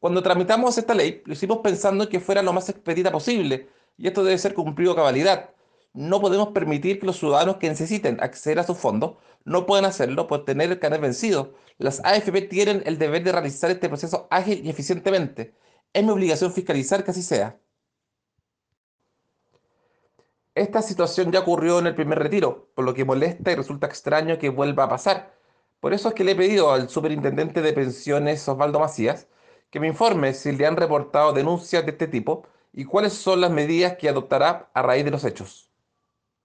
Cuando tramitamos esta ley, lo hicimos pensando en que fuera lo más expedita posible, y esto debe ser cumplido a cabalidad. No podemos permitir que los ciudadanos que necesiten acceder a sus fondos no puedan hacerlo por tener el canal vencido. Las AFP tienen el deber de realizar este proceso ágil y eficientemente. Es mi obligación fiscalizar que así sea. Esta situación ya ocurrió en el primer retiro, por lo que molesta y resulta extraño que vuelva a pasar. Por eso es que le he pedido al superintendente de pensiones, Osvaldo Macías, que me informe si le han reportado denuncias de este tipo y cuáles son las medidas que adoptará a raíz de los hechos.